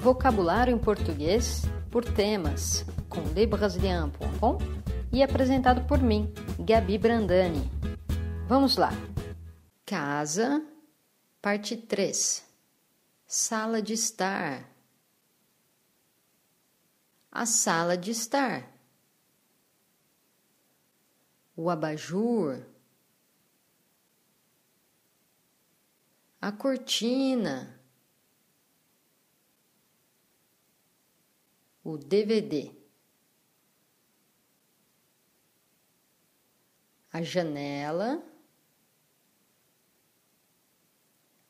Vocabulário em português por temas com lebrasilian.com e apresentado por mim, Gabi Brandani. Vamos lá. Casa, parte 3. Sala de estar. A sala de estar. O abajur. A cortina. O DVD. A janela,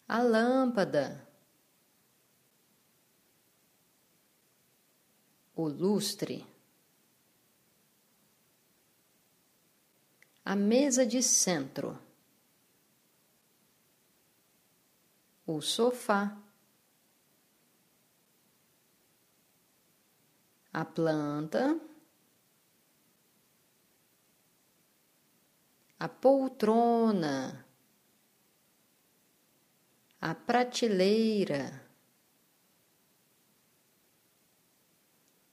a lâmpada, o lustre, a mesa de centro, o sofá. A planta, a poltrona, a prateleira,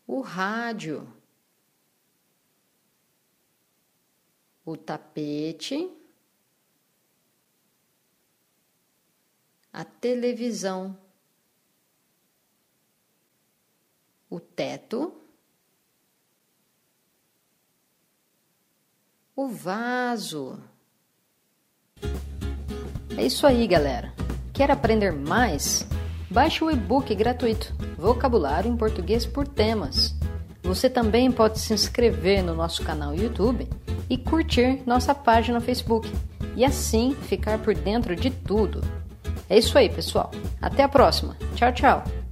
o rádio, o tapete, a televisão. O teto, o vaso. É isso aí, galera. Quer aprender mais? Baixe o e-book gratuito Vocabulário em Português por Temas. Você também pode se inscrever no nosso canal YouTube e curtir nossa página Facebook e assim ficar por dentro de tudo. É isso aí, pessoal. Até a próxima. Tchau, tchau.